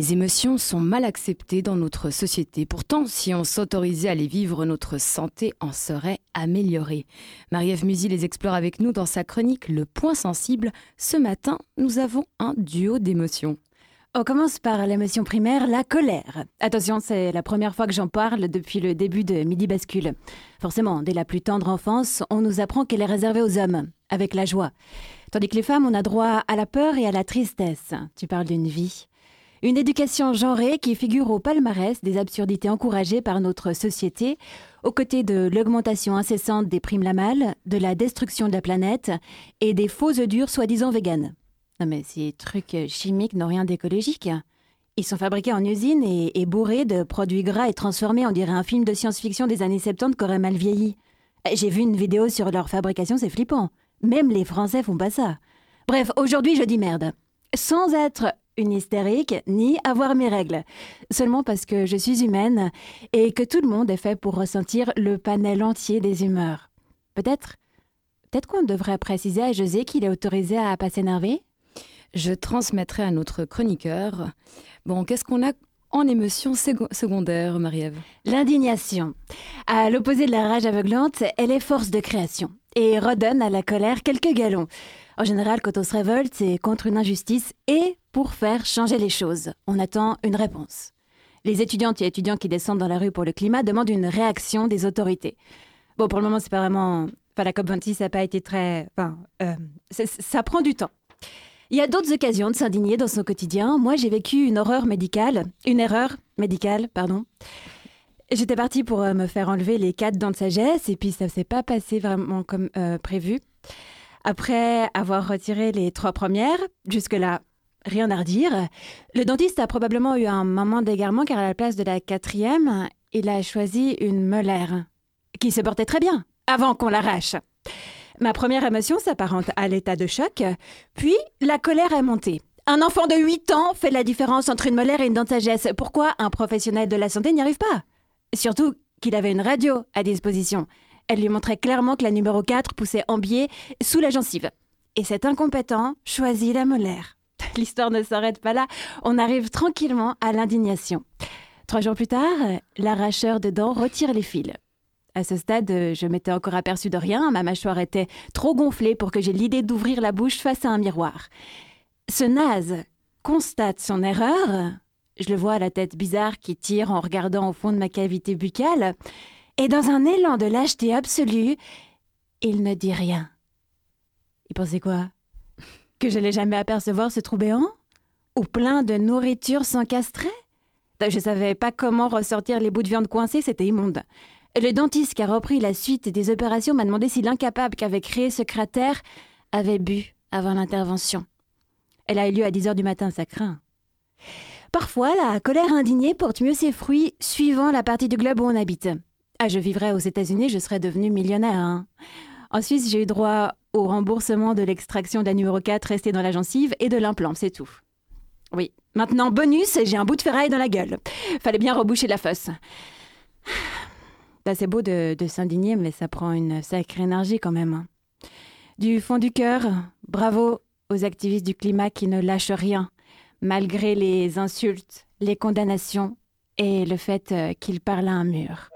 Les émotions sont mal acceptées dans notre société. Pourtant, si on s'autorisait à les vivre, notre santé en serait améliorée. Marie-Ève Musy les explore avec nous dans sa chronique Le point sensible. Ce matin, nous avons un duo d'émotions. On commence par l'émotion primaire, la colère. Attention, c'est la première fois que j'en parle depuis le début de Midi Bascule. Forcément, dès la plus tendre enfance, on nous apprend qu'elle est réservée aux hommes, avec la joie. Tandis que les femmes, on a droit à la peur et à la tristesse. Tu parles d'une vie. Une éducation genrée qui figure au palmarès des absurdités encouragées par notre société, aux côtés de l'augmentation incessante des primes la malle, de la destruction de la planète et des faux œufs soi-disant véganes. Non mais ces trucs chimiques n'ont rien d'écologique. Ils sont fabriqués en usine et, bourrés de produits gras et transformés, on dirait un film de science-fiction des années 70 qui aurait mal vieilli. J'ai vu une vidéo sur leur fabrication, c'est flippant. Même les Français font pas ça. Bref, aujourd'hui je dis merde. Sans être une hystérique, ni avoir mes règles. Seulement parce que je suis humaine et que tout le monde est fait pour ressentir le panel entier des humeurs. Peut-être Peut-être qu'on devrait préciser à José qu'il est autorisé à pas s'énerver? Je transmettrai à notre chroniqueur. Bon, qu'est-ce qu'on a en émotion secondaire, Marie-Ève? L'indignation. À l'opposé de la rage aveuglante, elle est force de création et redonne à la colère quelques galons. En général, quand on se révolte, c'est contre une injustice et pour faire changer les choses. On attend une réponse. Les étudiantes et étudiants qui descendent dans la rue pour le climat demandent une réaction des autorités. Bon, pour le moment, c'est pas vraiment. Enfin, la COP26 n'a pas été très. Enfin, euh, ça prend du temps. Il y a d'autres occasions de s'indigner dans son quotidien. Moi, j'ai vécu une horreur médicale, une erreur médicale, pardon. J'étais partie pour euh, me faire enlever les quatre dents de sagesse et puis ça ne s'est pas passé vraiment comme euh, prévu. Après avoir retiré les trois premières, jusque-là, rien à redire. Le dentiste a probablement eu un moment d'égarement car à la place de la quatrième, il a choisi une molaire qui se portait très bien avant qu'on l'arrache. Ma première émotion s'apparente à l'état de choc, puis la colère est montée. Un enfant de 8 ans fait la différence entre une molaire et une dent. Pourquoi un professionnel de la santé n'y arrive pas? Surtout qu'il avait une radio à disposition. Elle lui montrait clairement que la numéro 4 poussait en biais sous la gencive. Et cet incompétent choisit la molaire. L'histoire ne s'arrête pas là, on arrive tranquillement à l'indignation. Trois jours plus tard, l'arracheur de dents retire les fils. À ce stade, je m'étais encore aperçu de rien, ma mâchoire était trop gonflée pour que j'aie l'idée d'ouvrir la bouche face à un miroir. Ce naze constate son erreur, je le vois à la tête bizarre qui tire en regardant au fond de ma cavité buccale, et dans un élan de lâcheté absolue, il ne dit rien. Il pensait quoi? Que je n'allais jamais apercevoir ce trou béant Ou plein de nourriture s'encastrait Je savais pas comment ressortir les bouts de viande coincés, c'était immonde. Le dentiste qui a repris la suite des opérations m'a demandé si l'incapable qui avait créé ce cratère avait bu avant l'intervention. Elle a eu lieu à 10 heures du matin, ça craint. Parfois, la colère indignée porte mieux ses fruits suivant la partie du globe où on habite. Ah, je vivrais aux États-Unis, je serais devenu millionnaire. Hein. En Suisse, j'ai eu droit au remboursement de l'extraction de la numéro 4 restée dans la gencive et de l'implant, c'est tout. Oui. Maintenant, bonus, j'ai un bout de ferraille dans la gueule. Fallait bien reboucher la fosse. C'est beau de, s'indigner, mais ça prend une sacrée énergie quand même. Du fond du cœur, bravo aux activistes du climat qui ne lâchent rien, malgré les insultes, les condamnations et le fait euh, qu'ils parlent à un mur.